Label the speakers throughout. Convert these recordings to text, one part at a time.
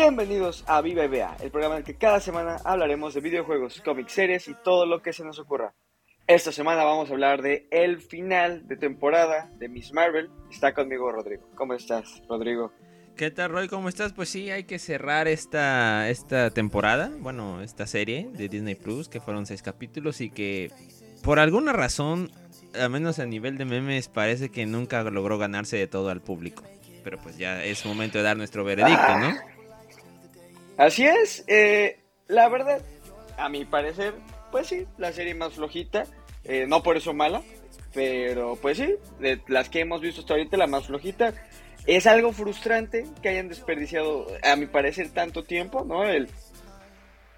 Speaker 1: Bienvenidos a Viva EBA, el programa en el que cada semana hablaremos de videojuegos, cómics, series y todo lo que se nos ocurra. Esta semana vamos a hablar de el final de temporada de Miss Marvel. Está conmigo Rodrigo. ¿Cómo estás, Rodrigo?
Speaker 2: ¿Qué tal, Roy? ¿Cómo estás? Pues sí, hay que cerrar esta, esta temporada, bueno, esta serie de Disney Plus, que fueron seis capítulos y que por alguna razón, al menos a nivel de memes, parece que nunca logró ganarse de todo al público. Pero pues ya es momento de dar nuestro veredicto, ¿no?
Speaker 1: Así es, eh, la verdad, a mi parecer, pues sí, la serie más flojita, eh, no por eso mala, pero pues sí, de las que hemos visto hasta ahorita, la más flojita. Es algo frustrante que hayan desperdiciado, a mi parecer, tanto tiempo, ¿no? El,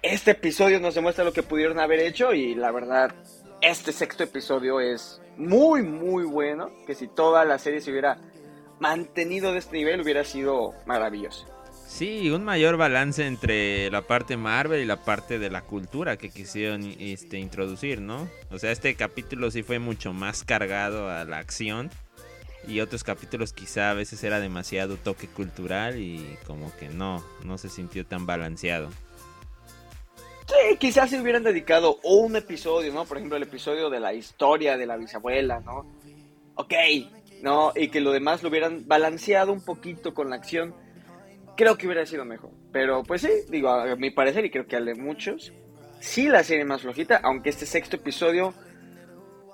Speaker 1: este episodio nos demuestra lo que pudieron haber hecho y la verdad, este sexto episodio es muy, muy bueno, que si toda la serie se hubiera mantenido de este nivel hubiera sido maravilloso.
Speaker 2: Sí, un mayor balance entre la parte Marvel y la parte de la cultura que quisieron este, introducir, ¿no? O sea, este capítulo sí fue mucho más cargado a la acción y otros capítulos quizá a veces era demasiado toque cultural y como que no, no se sintió tan balanceado.
Speaker 1: Sí, quizás se hubieran dedicado un episodio, ¿no? Por ejemplo, el episodio de la historia de la bisabuela, ¿no? Ok, ¿no? Y que lo demás lo hubieran balanceado un poquito con la acción creo que hubiera sido mejor. Pero pues sí, digo, a mi parecer, y creo que al de muchos, sí la serie más flojita, aunque este sexto episodio,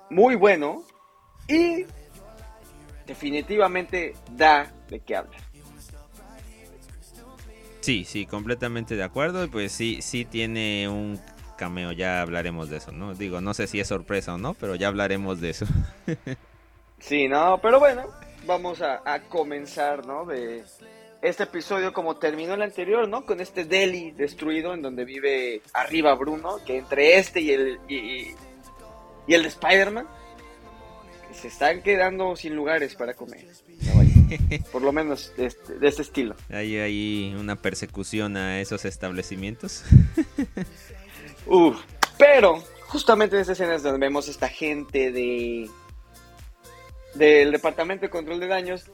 Speaker 1: muy bueno, y definitivamente da de qué hablar.
Speaker 2: Sí, sí, completamente de acuerdo. Y pues sí, sí tiene un cameo, ya hablaremos de eso, ¿no? Digo, no sé si es sorpresa o no, pero ya hablaremos de eso.
Speaker 1: sí, no, pero bueno, vamos a, a comenzar, ¿no? De, este episodio como terminó el anterior, ¿no? Con este Delhi destruido en donde vive arriba Bruno, que entre este y el y, el de Spider-Man se están quedando sin lugares para comer. Por lo menos de este, de este estilo.
Speaker 2: Hay ahí una persecución a esos establecimientos.
Speaker 1: Uf, pero justamente en esta escena es donde vemos esta gente de del Departamento de Control de Daños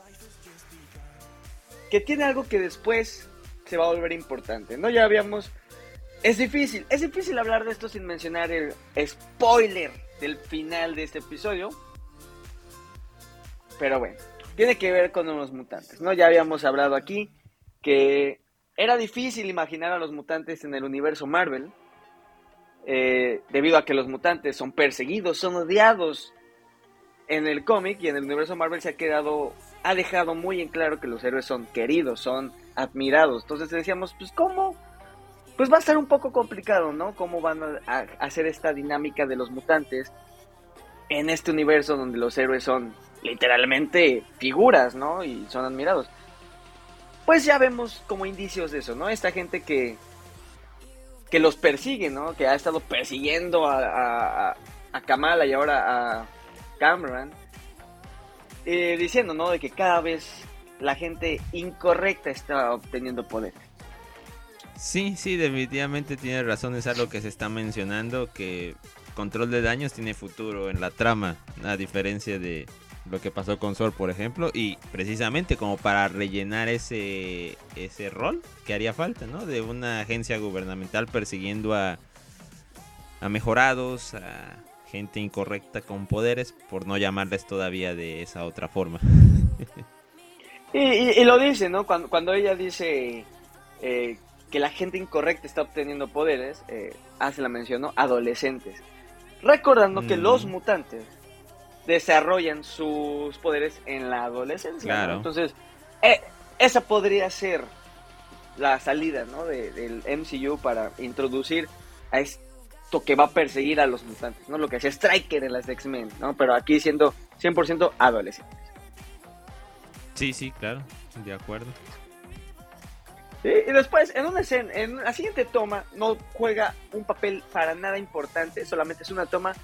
Speaker 1: que tiene algo que después se va a volver importante, ¿no? Ya habíamos... Es difícil, es difícil hablar de esto sin mencionar el spoiler del final de este episodio. Pero bueno, tiene que ver con unos mutantes, ¿no? Ya habíamos hablado aquí que era difícil imaginar a los mutantes en el universo Marvel, eh, debido a que los mutantes son perseguidos, son odiados en el cómic y en el universo Marvel se ha quedado ha dejado muy en claro que los héroes son queridos, son admirados. Entonces decíamos, pues ¿cómo? Pues va a ser un poco complicado, ¿no? ¿Cómo van a, hacer esta dinámica de los mutantes en este universo donde los héroes son literalmente figuras, ¿no? Y son admirados. Pues ya vemos como indicios de eso, ¿no? Esta gente que, que los persigue, ¿no? Que ha estado persiguiendo a, a, a Kamala y ahora a Cameron eh, diciendo, ¿no? De que cada vez la gente incorrecta está obteniendo poder.
Speaker 2: Sí, sí, definitivamente tiene razón, es algo que se está mencionando, que control de daños tiene futuro en la trama, a diferencia de lo que pasó con Sol, por ejemplo, y precisamente como para rellenar ese, ese rol que haría falta, ¿no? De una agencia gubernamental persiguiendo a, a mejorados, a gente incorrecta con poderes, por no llamarles todavía de esa otra forma.
Speaker 1: y, lo dice, ¿no? Cuando, cuando ella dice eh, que la gente incorrecta está obteniendo poderes, eh, hace la mención, ¿no? Adolescentes. Recordando que los mm. mutantes desarrollan sus poderes en la adolescencia. Entonces, eh, esa podría ser la salida ¿no? del MCU para introducir a este que va a perseguir a los mutantes, ¿no? Lo que hacía Striker en las X-Men, ¿no? Pero aquí siendo 100% adolescentes.
Speaker 2: Sí, sí, claro, de acuerdo.
Speaker 1: y después, en una escena, en la siguiente toma, no juega un papel para nada importante, solamente es una toma,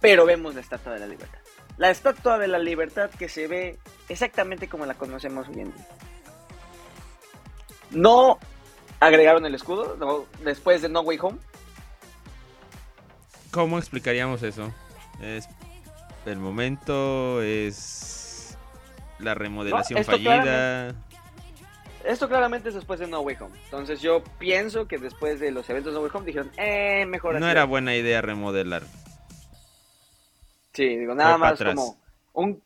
Speaker 1: pero vemos la Estatua de la Libertad. La Estatua de la Libertad que se ve exactamente como la conocemos hoy en día. No agregaron el escudo, no, después de No Way Home,
Speaker 2: ¿Cómo explicaríamos eso? Es el momento, es la remodelación fallida.
Speaker 1: esto claramente es después de No Way Home. Entonces yo pienso que después de los eventos de No Way Home dijeron, eh, mejor
Speaker 2: así. No era buena idea remodelar.
Speaker 1: Sí, digo, nada más como un...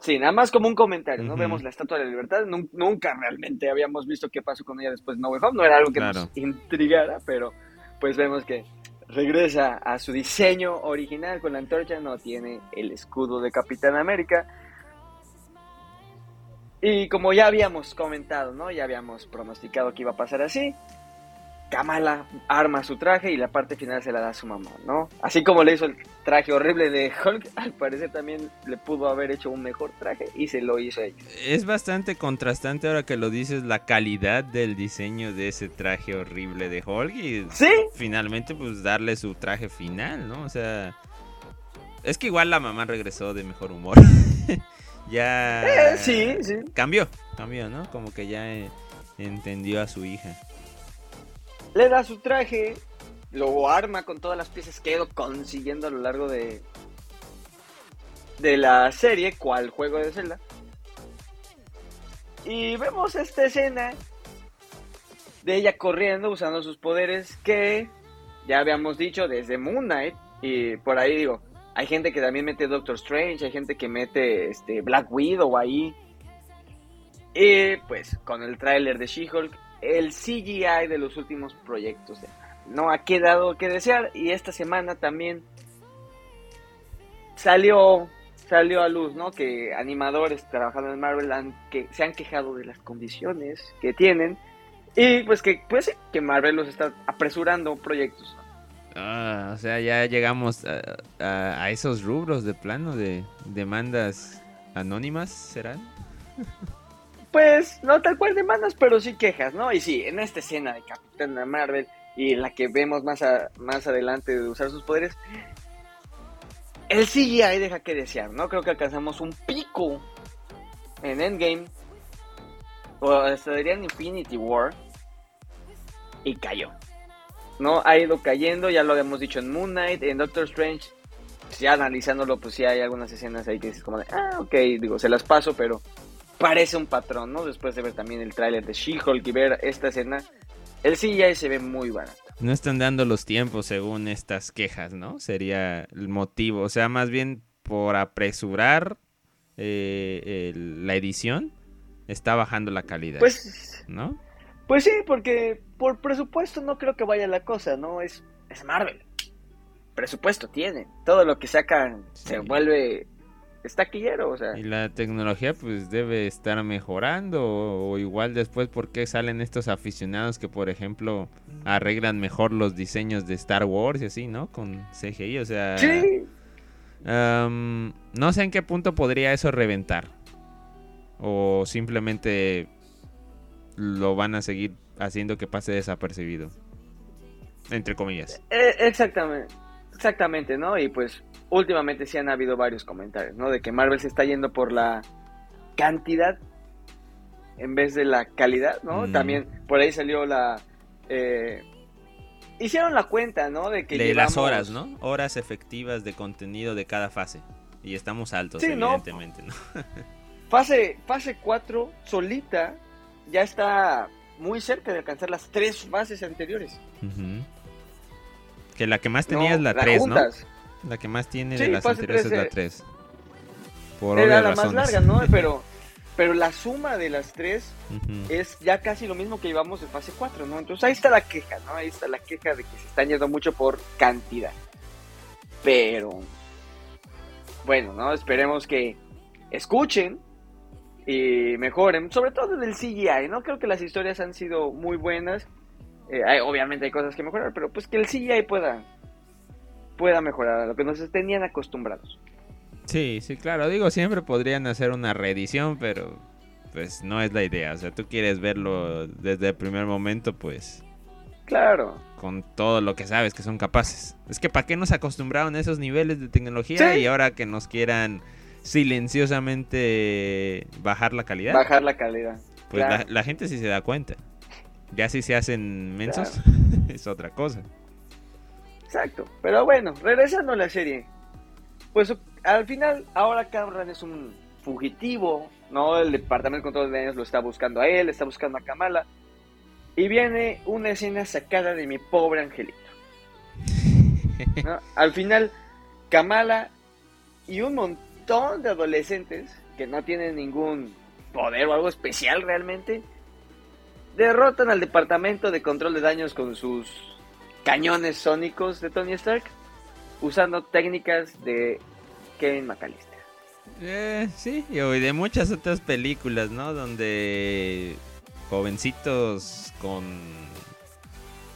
Speaker 1: Sí, nada más como un comentario, ¿no? Vemos la Estatua de la Libertad, nunca realmente habíamos visto qué pasó con ella después de No Way Home, no era algo que nos intrigara, pero pues vemos que regresa a su diseño original con la antorcha, no tiene el escudo de Capitán América, y como ya habíamos comentado, ¿no? Ya habíamos pronosticado que iba a pasar así. Kamala arma su traje y la parte final se la da a su mamá, ¿no? Así como le hizo el traje horrible de Hulk, al parecer también le pudo haber hecho un mejor traje y se lo hizo ella.
Speaker 2: Es bastante contrastante ahora que lo dices la calidad del diseño de ese traje horrible de Hulk y
Speaker 1: ¿Sí?
Speaker 2: finalmente pues darle su traje final, ¿no? O sea, es que igual la mamá regresó de mejor humor. ya
Speaker 1: eh, sí, sí.
Speaker 2: cambió, cambió, ¿no? Como que ya eh, entendió a su hija.
Speaker 1: Le da su traje, lo arma con todas las piezas que ha ido consiguiendo a lo largo de de la serie, cual juego de Zelda. Y vemos esta escena de ella corriendo usando sus poderes que ya habíamos dicho desde Moon Knight y por ahí digo, hay gente que también mete Doctor Strange, hay gente que mete este, Black Widow ahí. Y pues con el tráiler de She-Hulk, el CGI de los últimos proyectos no ha quedado que desear y esta semana también salió salió a luz, ¿no? Que animadores trabajando en Marvel han, que se han quejado de las condiciones que tienen y pues que pues que Marvel los está apresurando proyectos.
Speaker 2: Ah, o sea, ya llegamos a, esos rubros de plano de demandas anónimas, ¿serán?
Speaker 1: Pues no tal cual demandas, pero sí quejas, ¿no? Y sí, en esta escena de Capitán Marvel y la que vemos más, más adelante de usar sus poderes, el CGI deja que desear, ¿no? Creo que alcanzamos un pico en Endgame, o hasta en Infinity War, y cayó. ¿no? Ha ido cayendo, ya lo habíamos dicho en Moon Knight, en Doctor Strange, ya analizándolo, pues sí hay algunas escenas ahí que dices como de, ah, ok, digo, se las paso, pero parece un patrón, ¿no? Después de ver también el tráiler de She-Hulk y ver esta escena, el CGI se ve muy barato.
Speaker 2: No están dando los tiempos según estas quejas, ¿no? Sería el motivo, o sea, más bien por apresurar eh, la edición, está bajando la calidad.
Speaker 1: Pues,
Speaker 2: ¿no?
Speaker 1: Pues sí, porque por presupuesto no creo que vaya la cosa, ¿no? Es, es Marvel. Presupuesto tiene. Todo lo que sacan se vuelve estaquillero, o sea.
Speaker 2: Y la tecnología pues debe estar mejorando o, igual después porque salen estos aficionados que por ejemplo arreglan mejor los diseños de Star Wars y así, ¿no? Con CGI, o sea...
Speaker 1: Sí.
Speaker 2: no sé en qué punto podría eso reventar. O simplemente lo van a seguir haciendo que pase desapercibido. Entre comillas.
Speaker 1: Eh, exactamente. Exactamente, ¿no? Y pues últimamente sí han habido varios comentarios, ¿no? De que Marvel se está yendo por la cantidad en vez de la calidad, ¿no? Mm. También por ahí salió la... Eh, hicieron la cuenta, ¿no? De que...
Speaker 2: De las horas, ¿no? Horas efectivas de contenido de cada fase. Y estamos altos, evidentemente, ¿no?
Speaker 1: fase, fase 4 solita ya está muy cerca de alcanzar las tres fases anteriores.
Speaker 2: Que la que más tenía es la 3, ¿no? La que más tiene de las anteriores es la 3.
Speaker 1: Por era la más larga, ¿no? Pero, pero la suma de las tres es ya casi lo mismo que llevamos en fase 4, ¿no? Entonces ahí está la queja, ¿no? Ahí está la queja de que se están yendo mucho por cantidad. Pero, bueno, ¿no? Esperemos que escuchen y mejoren, sobre todo desde el CGI, ¿no? Creo que las historias han sido muy buenas. Eh, obviamente hay cosas que mejorar, pero pues que el CGI pueda, pueda mejorar a lo que nos tenían acostumbrados.
Speaker 2: Sí, sí, claro. Digo, siempre podrían hacer una reedición, pero pues no es la idea. O sea, tú quieres verlo desde el primer momento, pues...
Speaker 1: Claro.
Speaker 2: Con todo lo que sabes que son capaces. Es que ¿para qué nos acostumbraron a esos niveles de tecnología y ahora que nos quieran silenciosamente bajar la calidad.
Speaker 1: Bajar la calidad.
Speaker 2: Pues la, gente sí se da cuenta. Ya si se hacen mensos, es otra cosa.
Speaker 1: Exacto. Pero bueno, regresando a la serie. Pues al final, ahora Cameron es un fugitivo ¿no? El Departamento de Control de Daños lo está buscando a él, está buscando a Kamala. Y viene una escena sacada de mi pobre angelito. Al final, Kamala y un montón de adolescentes que no tienen ningún poder o algo especial realmente, derrotan al Departamento de Control de Daños con sus cañones sónicos de Tony Stark, usando técnicas de Kevin McAllister.
Speaker 2: Eh, sí, y de muchas otras películas, ¿no? Donde jovencitos con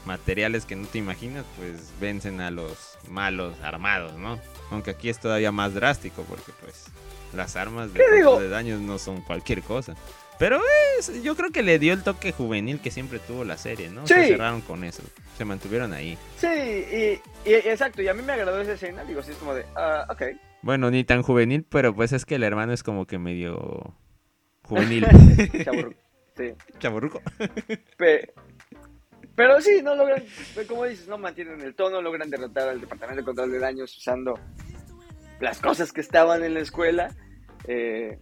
Speaker 2: materiales que no te imaginas, pues vencen a los malos armados, ¿no? Aunque aquí es todavía más drástico porque pues las armas de, de daños no son cualquier cosa. Pero es, yo creo que le dio el toque juvenil que siempre tuvo la serie, ¿no? Se cerraron con eso, se mantuvieron ahí.
Speaker 1: Sí, y, exacto, y a mí me agradó esa escena, digo, así es como de, ah, ok.
Speaker 2: Bueno, ni tan juvenil, pero pues es que el hermano es como que medio juvenil.
Speaker 1: Chaburruco. Sí.
Speaker 2: Chaburruco.
Speaker 1: Pero, sí, no logran, como dices, no mantienen el tono, logran derrotar al Departamento de Control de Daños usando las cosas que estaban en la escuela. Eh,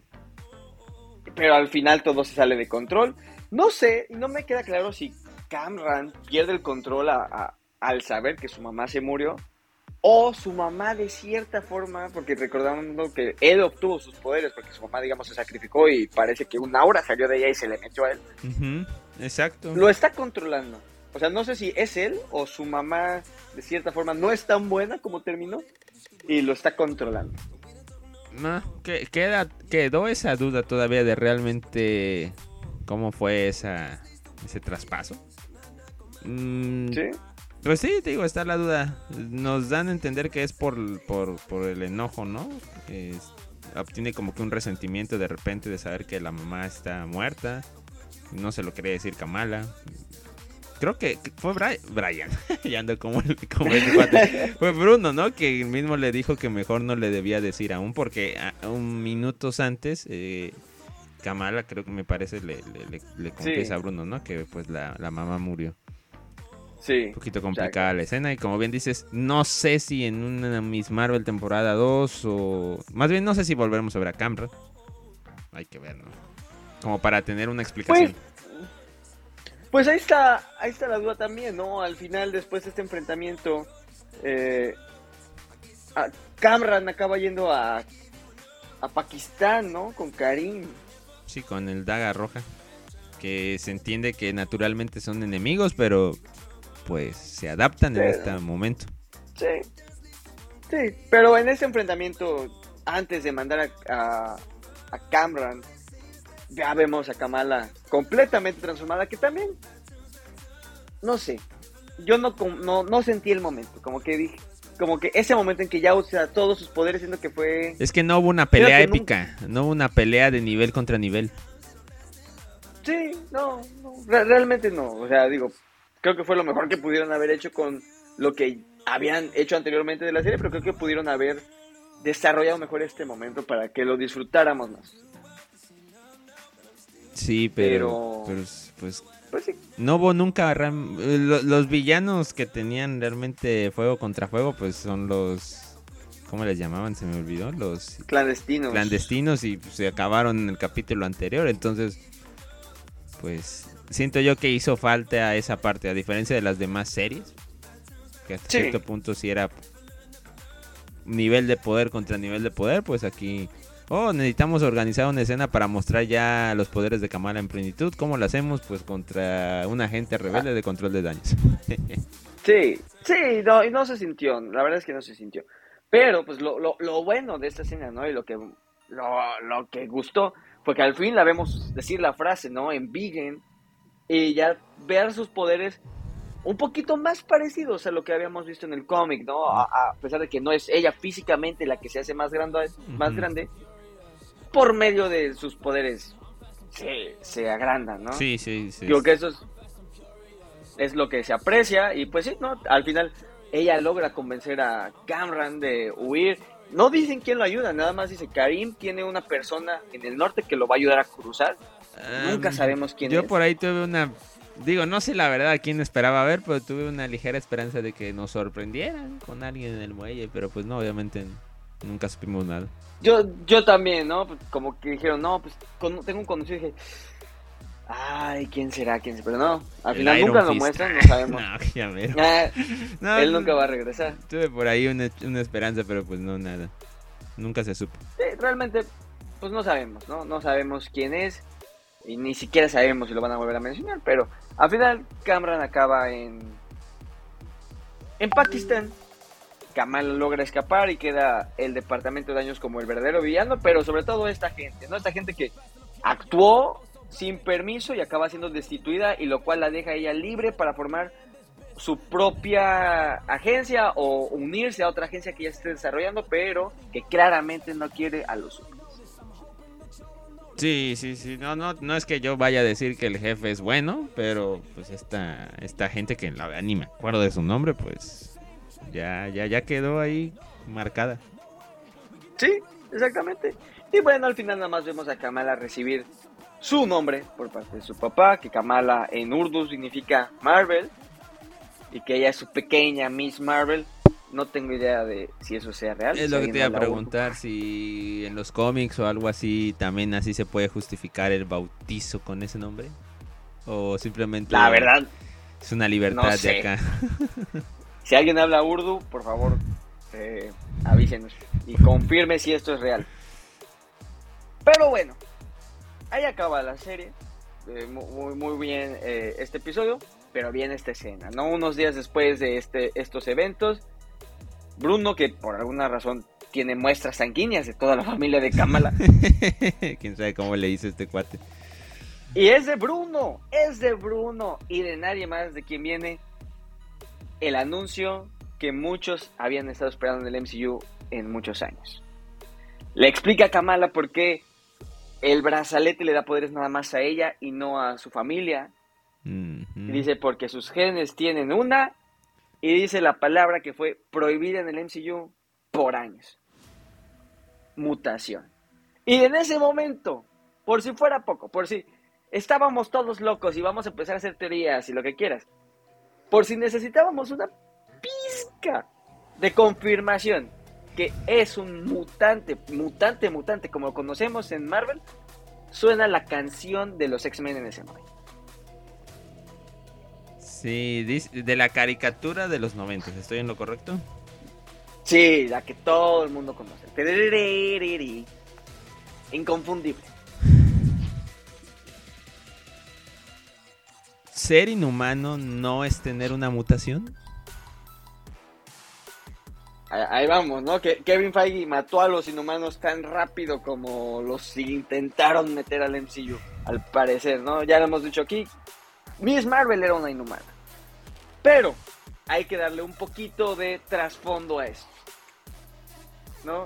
Speaker 1: pero al final todo se sale de control. No sé, no me queda claro si Camran pierde el control al saber que su mamá se murió. O su mamá de cierta forma, porque recordando que él obtuvo sus poderes, porque su mamá, digamos, se sacrificó y parece que un aura salió de ella y se le metió a él.
Speaker 2: Exacto.
Speaker 1: Lo está controlando. O sea, no sé si es él o su mamá de cierta forma no es tan buena como terminó y lo está controlando.
Speaker 2: No, que, queda, quedó esa duda todavía de realmente cómo fue esa, ese traspaso.
Speaker 1: Mm, ¿Sí?
Speaker 2: Pues sí, te digo, está la duda. Nos dan a entender que es por, por, por el enojo, ¿no? obtiene como que un resentimiento de repente de saber que la mamá está muerta. No se lo quería decir Kamala creo que fue Brian, Brian ya ando como, el, como fue Bruno, ¿no? Que mismo le dijo que mejor no le debía decir aún porque a, un minutos antes eh, Kamala creo que me parece le, le, confiesa a Bruno, ¿no? Que pues la, mamá murió.
Speaker 1: Sí.
Speaker 2: Un poquito complicada la escena y como bien dices, no sé si en una Miss Marvel temporada 2 o... Más bien no sé si volveremos a ver a Camra. Hay que ver, ¿no? Como para tener una explicación.
Speaker 1: Pues, pues ahí está, ahí está la duda también, ¿no? Al final, después de este enfrentamiento, eh, Kamran acaba yendo a, a Pakistán, ¿no? Con Karim.
Speaker 2: Sí, con el Daga Roja. Que se entiende que naturalmente son enemigos, pero pues se adaptan en este momento.
Speaker 1: Sí. Sí, pero en este enfrentamiento, antes de mandar a, a, a ya vemos a Kamala completamente transformada, que también, no sé, yo no, no, no sentí el momento, como que dije, como que ese momento en que ya usa todos sus poderes, siendo que fue...
Speaker 2: Es que no hubo una pelea épica, no hubo una pelea de nivel contra nivel.
Speaker 1: Sí, no, realmente no, o sea, digo, creo que fue lo mejor que pudieron haber hecho con lo que habían hecho anteriormente de la serie, pero creo que pudieron haber desarrollado mejor este momento para que lo disfrutáramos más.
Speaker 2: Sí, pero, pues, pues no hubo nunca los villanos que tenían realmente fuego contra fuego, pues son los ¿cómo les llamaban? Se me olvidó, los
Speaker 1: clandestinos.
Speaker 2: Clandestinos y se acabaron en el capítulo anterior, entonces pues siento yo que hizo falta esa parte, a diferencia de las demás series, que hasta cierto punto si era nivel de poder contra nivel de poder, pues aquí oh, necesitamos organizar una escena para mostrar ya los poderes de Kamala en plenitud. ¿Cómo lo hacemos? Pues contra un agente rebelde de control de daños.
Speaker 1: sí, sí, no, y no se sintió, la verdad es que no se sintió. Pero, pues lo, lo, lo bueno de esta escena, ¿no? Y lo que, lo, lo, que gustó fue que al fin la vemos decir la frase, ¿no? En Vegan, y ya ver sus poderes un poquito más parecidos a lo que habíamos visto en el cómic, ¿no? A, pesar de que no es ella físicamente la que se hace más grande, más grande por medio de sus poderes se, se agrandan, ¿no?
Speaker 2: Sí, sí, sí.
Speaker 1: Creo que eso es, es lo que se aprecia y pues sí, ¿no? Al final ella logra convencer a Cameron de huir. No dicen quién lo ayuda, nada más dice Karim tiene una persona en el norte que lo va a ayudar a cruzar. Nunca sabemos quién
Speaker 2: es.
Speaker 1: Yo
Speaker 2: por ahí tuve una Digo, no sé la verdad a quién esperaba ver, pero tuve una ligera esperanza de que nos sorprendieran con alguien en el muelle, pero pues no, obviamente Nunca supimos nada.
Speaker 1: Yo, yo también, ¿no? Pues, como que dijeron, no, pues tengo un conocido y dije, ay, ¿quién será? ¿Quién será? Pero no, al final nunca lo muestran, no sabemos. no, ya ah, él nunca va a regresar.
Speaker 2: Tuve por ahí una, una, esperanza, pero pues no, nada. Nunca se supo.
Speaker 1: realmente, pues no sabemos, ¿no? No sabemos quién es y ni siquiera sabemos si lo van a volver a mencionar, pero al final Cameron acaba en en Pakistán. Kamal logra escapar y queda el departamento de daños como el verdadero villano, pero sobre todo esta gente, ¿no? Esta gente que actuó sin permiso y acaba siendo destituida y lo cual la deja ella libre para formar su propia agencia o unirse a otra agencia que ya esté desarrollando, pero que claramente no quiere a los
Speaker 2: Sí, sí, sí. No, no, no es que yo vaya a decir que el jefe es bueno, pero pues esta, esta gente que la ni me acuerdo de su nombre, pues ya, ya, ya quedó ahí marcada.
Speaker 1: Sí, exactamente. Y bueno, al final nada más vemos a Kamala recibir su nombre por parte de su papá, que Kamala en urdu significa Marvel, y que ella es su pequeña Miss Marvel, no tengo idea de si eso sea real.
Speaker 2: Es lo que te iba a preguntar, si en los cómics o algo así también así se puede justificar el bautizo con ese nombre. O simplemente...
Speaker 1: La verdad.
Speaker 2: Es una libertad de acá.
Speaker 1: si alguien habla urdu, por favor, eh, avísenos y confirme si esto es real. Pero bueno, ahí acaba la serie. Eh, muy, muy bien eh, este episodio, pero bien esta escena, ¿no? Unos días después de este, estos eventos, Bruno, que por alguna razón tiene muestras sanguíneas de toda la familia de Kamala.
Speaker 2: Quién sabe cómo le hizo este cuate.
Speaker 1: Y es de Bruno, es de Bruno y de nadie más de quien viene el anuncio que muchos habían estado esperando en el MCU en muchos años. Le explica a Kamala por qué el brazalete le da poderes nada más a ella y no a su familia. Dice porque sus genes tienen una y dice la palabra que fue prohibida en el MCU por años. Mutación. Y en ese momento, por si fuera poco, por si estábamos todos locos y vamos a empezar a hacer teorías y lo que quieras, por si necesitábamos una pizca de confirmación que es un mutante, mutante, mutante, como lo conocemos en Marvel, suena la canción de los X-Men en ese momento.
Speaker 2: Sí, de la caricatura de los 90, ¿estoy en lo correcto?
Speaker 1: Sí, la que todo el mundo conoce. Inconfundible.
Speaker 2: ¿Ser inhumano no es tener una mutación?
Speaker 1: Ahí vamos, ¿no? Que Kevin Feige mató a los inhumanos tan rápido como los intentaron meter al MCU, al parecer, ¿no? Ya lo hemos dicho aquí. Miss Marvel era una inhumana. Pero hay que darle un poquito de trasfondo a esto. ¿No?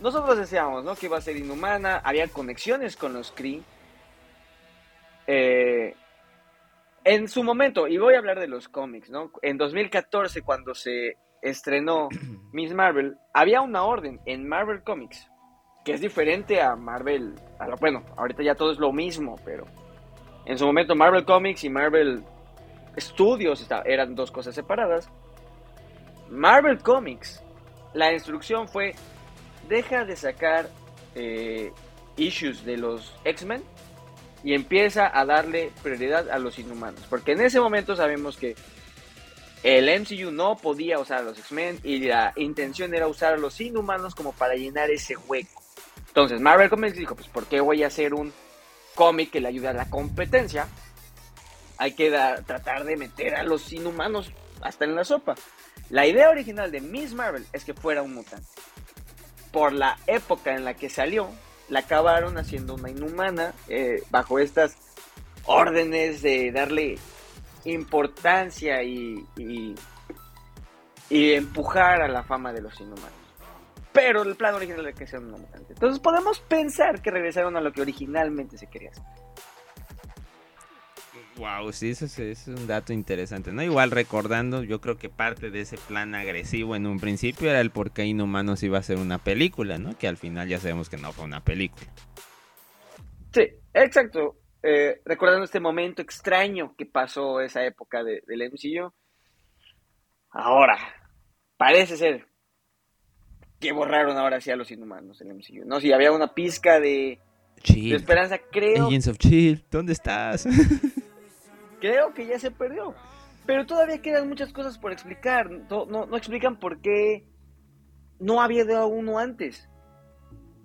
Speaker 1: Nosotros decíamos, ¿no? Que iba a ser inhumana, había conexiones con los Kree. Eh, en su momento, y voy a hablar de los cómics, ¿no? En 2014, cuando se estrenó Miss Marvel, había una orden en Marvel Comics que es diferente a Marvel. bueno, ahorita ya todo es lo mismo, pero en su momento Marvel Comics y Marvel estudios eran dos cosas separadas. Marvel Comics, la instrucción fue, deja de sacar eh, issues de los X-Men y empieza a darle prioridad a los inhumanos. Porque en ese momento sabemos que el MCU no podía usar a los X-Men y la intención era usar a los inhumanos como para llenar ese hueco. Entonces Marvel Comics dijo, pues ¿por qué voy a hacer un cómic que le ayude a la competencia? hay que tratar de meter a los inhumanos hasta en la sopa. La idea original de Miss Marvel es que fuera un mutante. Por la época en la que salió, la acabaron haciendo una inhumana eh, bajo estas órdenes de darle importancia y, y, empujar a la fama de los inhumanos. Pero el plan original era que sea un mutante. Entonces podemos pensar que regresaron a lo que originalmente se quería hacer.
Speaker 2: Wow, sí, eso es, un dato interesante, ¿no? Igual recordando, yo creo que parte de ese plan agresivo en un principio era el por qué Inhumanos iba a ser una película, ¿no? Que al final ya sabemos que no fue una película.
Speaker 1: Sí, exacto. Eh, recordando este momento extraño que pasó esa época de, del MCU. Ahora, parece ser que borraron ahora sí a los inhumanos el MCU. No, si había una pizca de, de esperanza, creo.
Speaker 2: Agents of Chill, ¿dónde estás?
Speaker 1: creo que ya se perdió. Pero todavía quedan muchas cosas por explicar. No, no, explican por qué no había dado uno antes.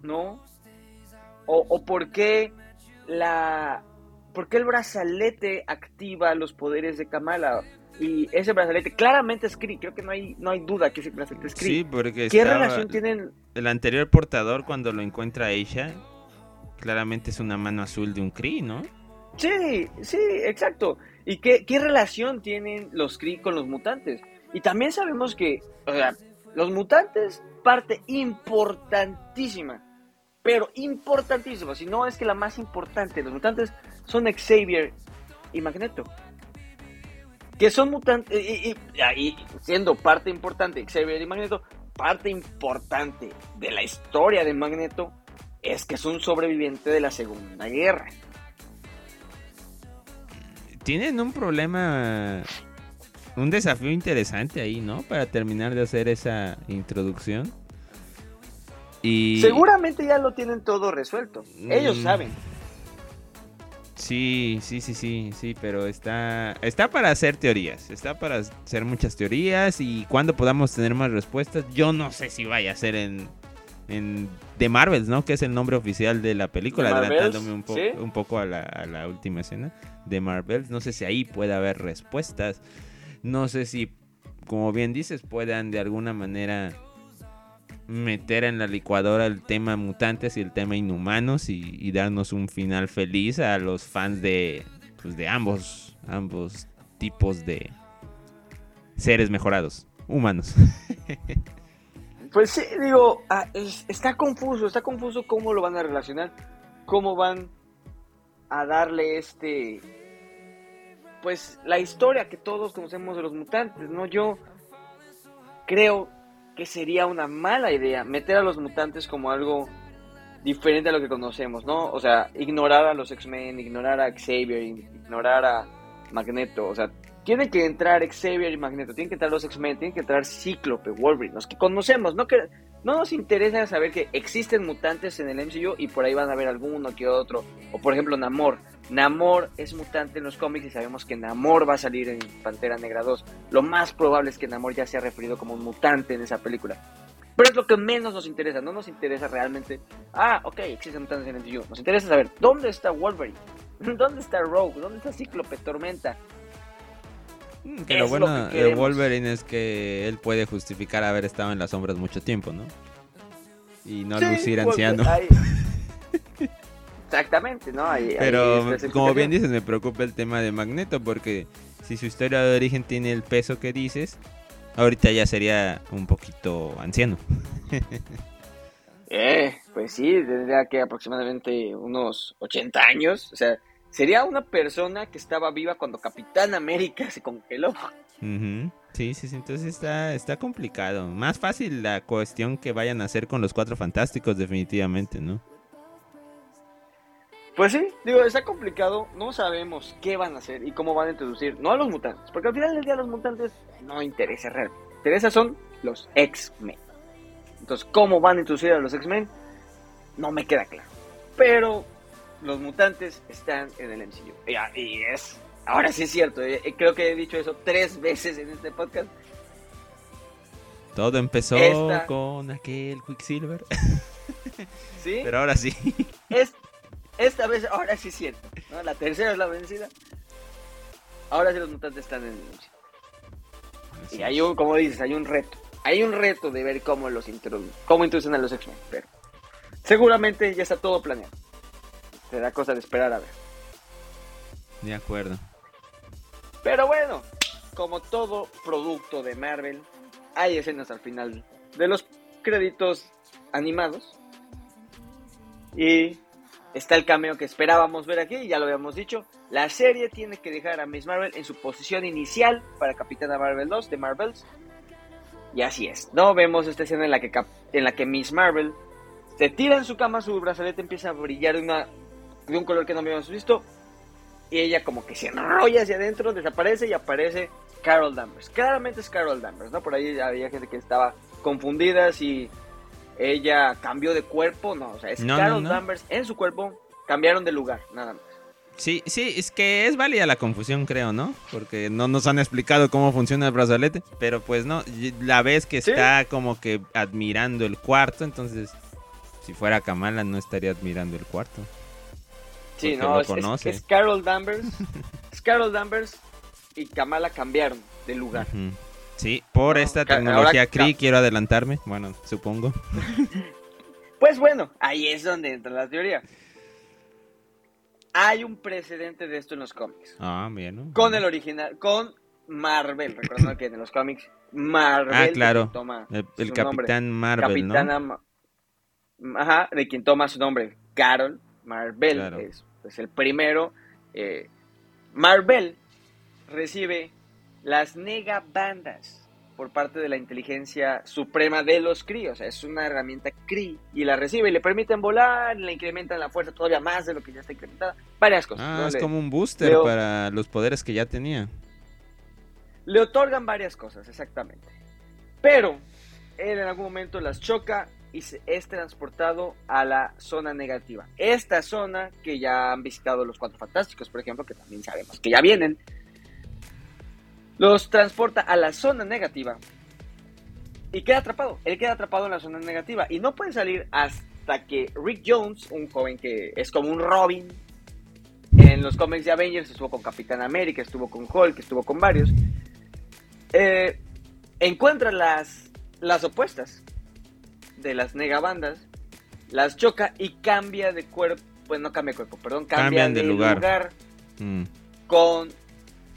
Speaker 1: ¿No? O, o por qué la. ¿Por qué el brazalete activa los poderes de Kamala? Y ese brazalete claramente es Kree. Creo que no hay, no hay duda que ese brazalete es Kree.
Speaker 2: Sí, porque
Speaker 1: ¿Qué relación tienen?
Speaker 2: El anterior portador, cuando lo encuentra Aisha, claramente es una mano azul de un Kree, ¿no?
Speaker 1: Sí, sí, exacto. ¿Y qué, qué relación tienen los Kree con los mutantes? Y también sabemos que, o sea, los mutantes, parte importantísima, pero importantísima, si no es que la más importante, los mutantes son Xavier y Magneto. Que son mutantes, y, y, siendo parte importante, Xavier y Magneto, parte importante de la historia de Magneto es que es un sobreviviente de la Segunda Guerra
Speaker 2: tienen un problema, un desafío interesante ahí, ¿no? Para terminar de hacer esa introducción. Y...
Speaker 1: Seguramente ya lo tienen todo resuelto. Ellos mm. saben.
Speaker 2: Sí, sí, sí, sí, sí, pero está, está para hacer teorías, está para hacer muchas teorías y cuando podamos tener más respuestas, yo no sé si vaya a ser en, en The Marvels, ¿no? Que es el nombre oficial de la película, adelantándome un, un poco a la, a la última escena de Marvel. No sé si ahí puede haber respuestas. No sé si, como bien dices, puedan de alguna manera meter en la licuadora el tema mutantes y el tema inhumanos y, darnos un final feliz a los fans de, pues, de ambos, ambos tipos de seres mejorados, humanos.
Speaker 1: Pues sí, digo, ah, está confuso, está confuso cómo lo van a relacionar, cómo van a darle este pues la historia que todos conocemos de los mutantes, ¿no? Yo creo que sería una mala idea meter a los mutantes como algo diferente a lo que conocemos, ¿no? O sea, ignorar a los X-Men, ignorar a Xavier, ignorar a Magneto, o sea, tiene que entrar Xavier y Magneto, tienen que entrar los X-Men, tienen que entrar Cíclope, Wolverine, los que conocemos, no que no nos interesa saber que existen mutantes en el MCU y por ahí van a haber alguno que otro, o por ejemplo Namor, Namor es mutante en los cómics y sabemos que Namor va a salir en Pantera Negra 2. Lo más probable es que Namor ya sea referido como un mutante en esa película. Pero es lo que menos nos interesa, no nos interesa realmente. Ah, ok, existen mutantes en el MCU. Nos interesa saber dónde está Wolverine, dónde está Rogue, dónde está Cíclope, Tormenta.
Speaker 2: Mm, que lo bueno de Wolverine es que él puede justificar haber estado en las sombras mucho tiempo, ¿no? Y no lucir anciano.
Speaker 1: Exactamente, ¿no?
Speaker 2: Pero como bien dices, me preocupa el tema de Magneto porque si su historia de origen tiene el peso que dices, ahorita ya sería un poquito anciano.
Speaker 1: eh, pues sí, tendría que aproximadamente unos 80 años, o sea, sería una persona que estaba viva cuando Capitán América se congeló.
Speaker 2: Sí, sí, sí, entonces está, está complicado. Más fácil la cuestión que vayan a hacer con los cuatro fantásticos, definitivamente, ¿no?
Speaker 1: Pues sí, digo, está complicado, no sabemos qué van a hacer y cómo van a introducir, no a los mutantes, porque al final del día los mutantes no interesa realmente, interesa son los X-Men. Entonces, cómo van a introducir a los X-Men, no me queda claro. Pero los mutantes están en el MCU. Y, es, ahora sí es cierto, eh, eh, creo que he dicho eso tres veces en este podcast.
Speaker 2: Todo empezó con aquel Quicksilver.
Speaker 1: ¿Sí?
Speaker 2: Pero ahora sí.
Speaker 1: Es, esta vez, ahora sí siento. ¿no? La tercera es la vencida. Ahora sí los mutantes están en el Y hay un, como dices, hay un reto. Hay un reto de ver cómo los introducen, cómo introducen a los X-Men. Pero seguramente ya está todo planeado. Será cosa de esperar a ver.
Speaker 2: De acuerdo.
Speaker 1: Pero bueno, como todo producto de Marvel, hay escenas al final de los créditos animados. Y está el cameo que esperábamos ver aquí, ya lo habíamos dicho. La serie tiene que dejar a Miss Marvel en su posición inicial para Capitana Marvel 2 de Marvels. Y así es. No vemos esta escena en la que, en la que Miss Marvel se tira en su cama, su brazalete empieza a brillar de, una, de un color que no habíamos visto. Y ella como que se enrolla hacia adentro, desaparece y aparece Carol Danvers. Claramente es Carol Danvers, ¿no? Por ahí había gente que estaba confundida si ella cambió de cuerpo, no, o sea, es Carol Danvers en su cuerpo, cambiaron de lugar, nada más.
Speaker 2: Sí, sí, es que es válida la confusión, creo, ¿no? Porque no nos han explicado cómo funciona el brazalete, pero pues no, la vez que está como que admirando el cuarto, entonces si fuera Kamala no estaría admirando el cuarto.
Speaker 1: Sí, no, es, Carol Danvers, es Carol Danvers y Kamala cambiaron de lugar.
Speaker 2: Sí, por esta tecnología CRI quiero adelantarme, bueno, supongo.
Speaker 1: pues bueno, ahí es donde entra la teoría. Hay un precedente de esto en los cómics.
Speaker 2: Ah, bien.
Speaker 1: Con el original, con Marvel. Recuerdo que en los cómics Marvel
Speaker 2: ah, claro. toma el, Capitán Marvel, ¿no?
Speaker 1: Ajá, de quien toma su nombre, Carol Marvel. Es pues, el primero. Eh, Marvel recibe las negabandas por parte de la inteligencia suprema de los Kree. O sea, es una herramienta Kree y la recibe y le permiten volar, le incrementan la fuerza todavía más de lo que ya está incrementada. Varias cosas.
Speaker 2: Ah, es como un booster para los poderes que ya tenía.
Speaker 1: Le otorgan varias cosas, exactamente. Pero él en algún momento las choca y es transportado a la zona negativa. Esta zona que ya han visitado los Cuatro Fantásticos, por ejemplo, que también sabemos que ya vienen los transporta a la zona negativa y queda atrapado. Él queda atrapado en la zona negativa y no puede salir hasta que Rick Jones, un joven que es como un Robin, en los cómics de Avengers estuvo con Capitán América, estuvo con Hulk, estuvo con varios, eh, encuentra las, las opuestas de las negabandas, las choca y cambia de cuerpo, pues no cambia de cuerpo, perdón, cambia de, lugar, mm. con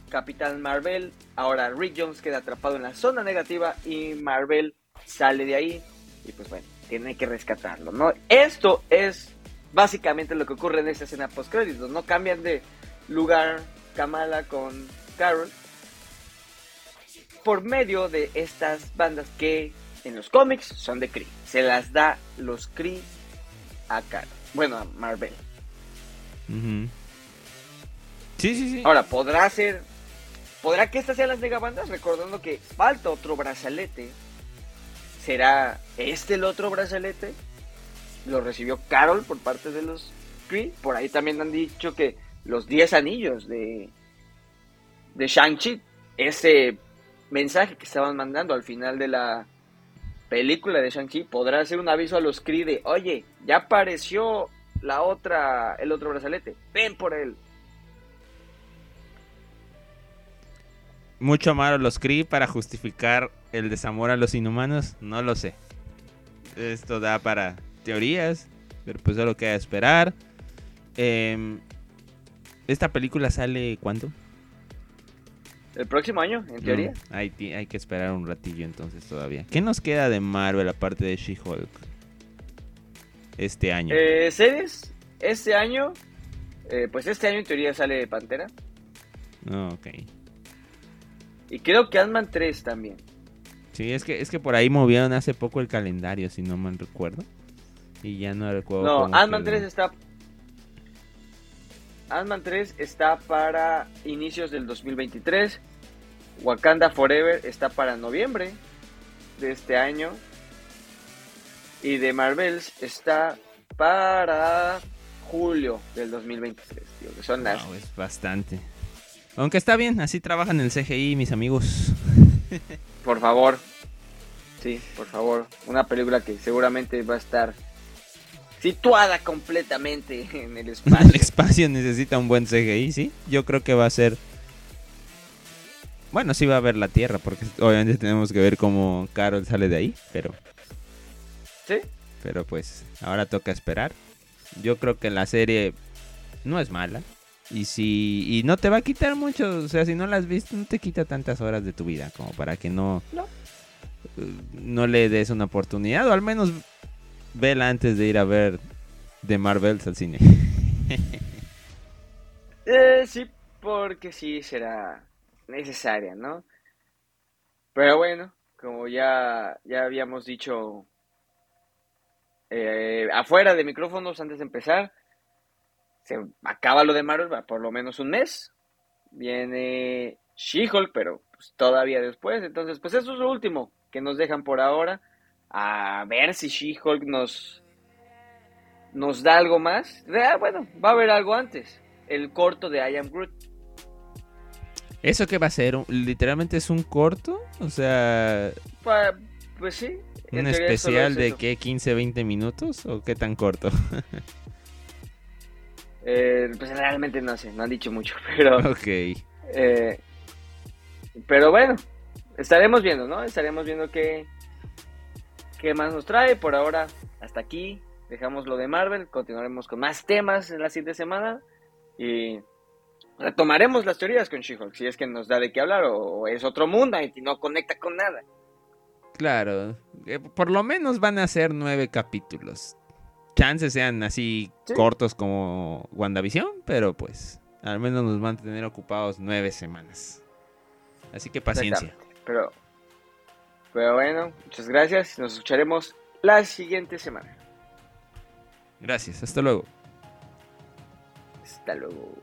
Speaker 1: Capitán Marvel. Ahora Rick Jones queda atrapado en la zona negativa y Marvel sale de ahí y pues bueno, tiene que rescatarlo, ¿no? Esto es básicamente lo que ocurre en esta escena post créditos, no cambian de lugar Kamala con Carol por medio de estas bandas que en los cómics son de Kree. Se las da los Kree a Carol, bueno, a Marvel.
Speaker 2: Sí, sí, sí.
Speaker 1: Ahora, podrá ser ¿Podrá que estas sean las megabandas? Recordando que falta otro brazalete. ¿Será este el otro brazalete? Lo recibió Carol por parte de los Kree. Por ahí también han dicho que los 10 anillos de, de Shang-Chi, ese mensaje que estaban mandando al final de la película de Shang-Chi, podrá ser un aviso a los Kree de, oye, ya apareció la otra, el otro brazalete, ven por él.
Speaker 2: mucho amar a los Kree para justificar el desamor a los inhumanos, no lo sé. Esto da para teorías, pero pues lo queda esperar. Em, ¿Esta película sale cuándo?
Speaker 1: El próximo año, en teoría.
Speaker 2: hay, hay, que esperar un ratillo entonces todavía. ¿Qué nos queda de Marvel aparte de She-Hulk? Este año.
Speaker 1: Eh, ¿Series? Este año, eh, pues este año en teoría sale Pantera.
Speaker 2: ok.
Speaker 1: Y creo que Ant-Man 3 también.
Speaker 2: Sí, es que, es que por ahí movieron hace poco el calendario, si no mal recuerdo. Y ya no recuerdo.
Speaker 1: No, Ant-Man 3 está. Ant-Man 3 está para inicios del 2023. Wakanda Forever está para noviembre de este año. Y de Marvels está para julio del 2023. Tío, que son las...
Speaker 2: es bastante. Aunque está bien, así trabajan el CGI, mis amigos.
Speaker 1: Por favor. Sí, por favor. Una película que seguramente va a estar situada completamente en el espacio.
Speaker 2: el espacio necesita un buen CGI, sí. Yo creo que va a ser. Bueno, sí va a ver la Tierra, porque obviamente tenemos que ver cómo Carol sale de ahí, pero.
Speaker 1: Sí.
Speaker 2: Pero pues, ahora toca esperar. Yo creo que la serie no es mala. Y si y no te va a quitar mucho, o sea, si no la has visto, no te quita tantas horas de tu vida como para que no no, le des una oportunidad o al menos vela antes de ir a ver de Marvels al cine.
Speaker 1: eh, sí, porque sí será necesaria, ¿no? Pero bueno, como ya ya habíamos dicho eh, afuera de micrófonos antes de empezar, se acaba lo de Marvel por lo menos un mes. Viene She-Hulk, pero pues, todavía después. Entonces, pues eso es lo último que nos dejan por ahora. A ver si She-Hulk nos, nos da algo más. Ah, bueno, va a haber algo antes. El corto de I Am Groot.
Speaker 2: ¿Eso qué va a ser? ¿Literalmente es un corto? O sea...
Speaker 1: pues sí.
Speaker 2: ¿Un especial de qué? ¿15, 20 minutos? ¿O qué tan corto?
Speaker 1: Eh, pues realmente no sé, no han dicho mucho, pero...
Speaker 2: Ok.
Speaker 1: Eh, pero bueno, estaremos viendo, ¿no? Estaremos viendo qué, qué más nos trae. Por ahora, hasta aquí. Dejamos lo de Marvel. Continuaremos con más temas en la siguiente semana. Y retomaremos las teorías con She-Hulk. Si es que nos da de qué hablar o, es otro mundo y no conecta con nada.
Speaker 2: Claro. Eh, por lo menos van a ser nueve capítulos. Chances sean así cortos como WandaVision, pero pues al menos nos van a tener ocupados nueve semanas. Así que paciencia.
Speaker 1: Pero pero bueno, muchas gracias. Nos escucharemos la siguiente semana.
Speaker 2: Gracias, hasta luego.
Speaker 1: Hasta luego.